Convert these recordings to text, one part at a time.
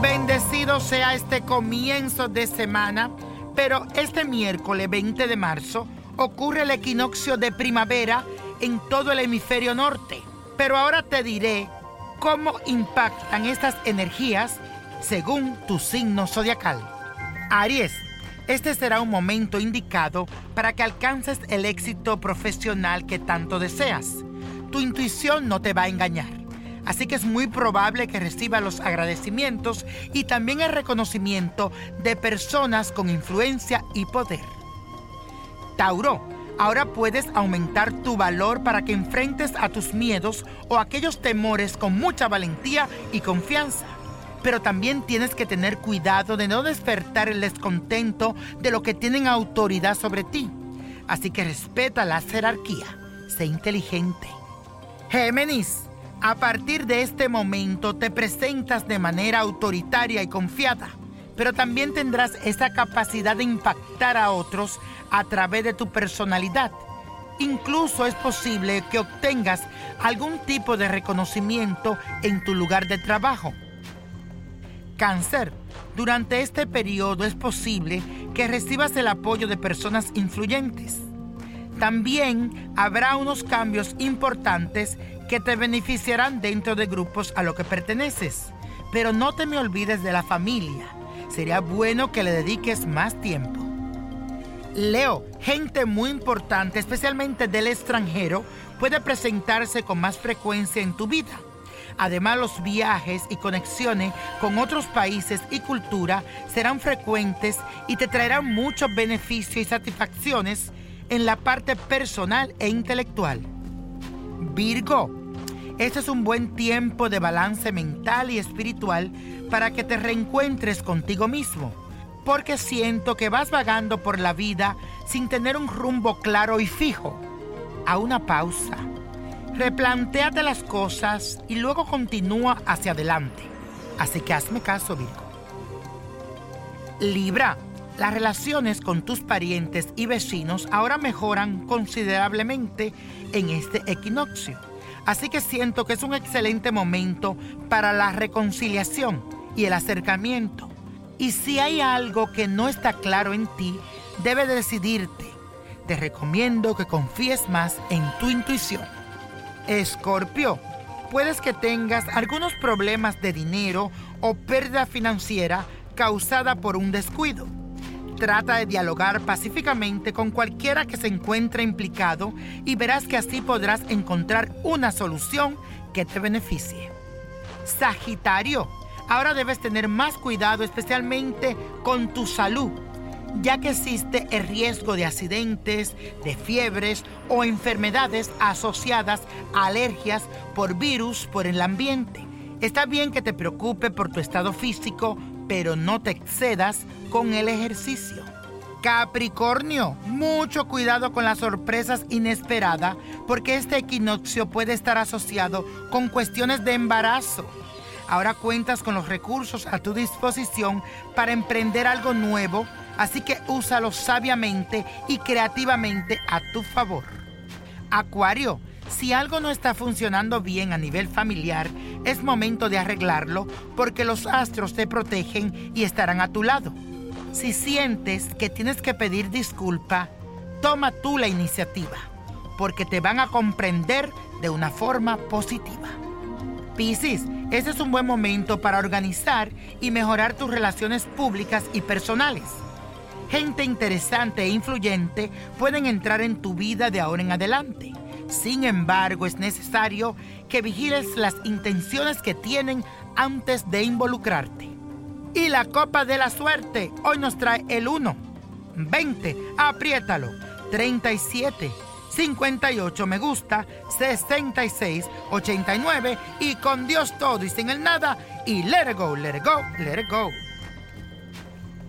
Bendecido sea este comienzo de semana, pero este miércoles 20 de marzo ocurre el equinoccio de primavera en todo el hemisferio norte. Pero ahora te diré cómo impactan estas energías según tu signo zodiacal. Aries, este será un momento indicado para que alcances el éxito profesional que tanto deseas. Tu intuición no te va a engañar. Así que es muy probable que reciba los agradecimientos y también el reconocimiento de personas con influencia y poder. Tauro, ahora puedes aumentar tu valor para que enfrentes a tus miedos o aquellos temores con mucha valentía y confianza. Pero también tienes que tener cuidado de no despertar el descontento de lo que tienen autoridad sobre ti. Así que respeta la jerarquía. Sé inteligente. Géminis. A partir de este momento te presentas de manera autoritaria y confiada, pero también tendrás esa capacidad de impactar a otros a través de tu personalidad. Incluso es posible que obtengas algún tipo de reconocimiento en tu lugar de trabajo. Cáncer. Durante este periodo es posible que recibas el apoyo de personas influyentes. También habrá unos cambios importantes que te beneficiarán dentro de grupos a los que perteneces. Pero no te me olvides de la familia. Sería bueno que le dediques más tiempo. Leo, gente muy importante, especialmente del extranjero, puede presentarse con más frecuencia en tu vida. Además, los viajes y conexiones con otros países y cultura serán frecuentes y te traerán muchos beneficios y satisfacciones en la parte personal e intelectual. Virgo, este es un buen tiempo de balance mental y espiritual para que te reencuentres contigo mismo, porque siento que vas vagando por la vida sin tener un rumbo claro y fijo. A una pausa. Replantéate las cosas y luego continúa hacia adelante. Así que hazme caso, Virgo. Libra, las relaciones con tus parientes y vecinos ahora mejoran considerablemente en este equinoccio. Así que siento que es un excelente momento para la reconciliación y el acercamiento. Y si hay algo que no está claro en ti, debes decidirte. Te recomiendo que confíes más en tu intuición. Escorpio, puedes que tengas algunos problemas de dinero o pérdida financiera causada por un descuido. Trata de dialogar pacíficamente con cualquiera que se encuentre implicado y verás que así podrás encontrar una solución que te beneficie. Sagitario, Ahora debes tener más cuidado especialmente con tu salud, ya que existe el riesgo de accidentes, de fiebres o enfermedades asociadas a alergias por virus por el ambiente. Está bien que te preocupe por tu estado físico, pero no te excedas con el ejercicio. Capricornio, mucho cuidado con las sorpresas inesperadas porque este equinoccio puede estar asociado con cuestiones de embarazo. Ahora cuentas con los recursos a tu disposición para emprender algo nuevo, así que úsalo sabiamente y creativamente a tu favor. Acuario, si algo no está funcionando bien a nivel familiar, es momento de arreglarlo porque los astros te protegen y estarán a tu lado. Si sientes que tienes que pedir disculpa, toma tú la iniciativa, porque te van a comprender de una forma positiva. Piscis, este es un buen momento para organizar y mejorar tus relaciones públicas y personales. Gente interesante e influyente pueden entrar en tu vida de ahora en adelante. Sin embargo, es necesario que vigiles las intenciones que tienen antes de involucrarte. Y la copa de la suerte hoy nos trae el 1, 20, apriétalo, 37, 58 me gusta, 66, 89 y con Dios todo y sin el nada. Y let it go, let it go, let it go.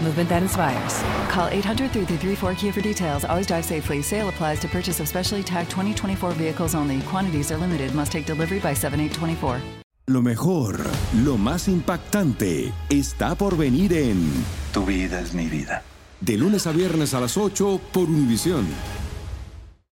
movement that inspires. Call 800 334 Kia for details. Always drive safely. Sale applies to purchase of specially tagged 2024 vehicles only. Quantities are limited. Must take delivery by 7824. Lo mejor, lo más impactante, está por venir en Tu vida es mi vida. De lunes a viernes a las 8 por Univisión.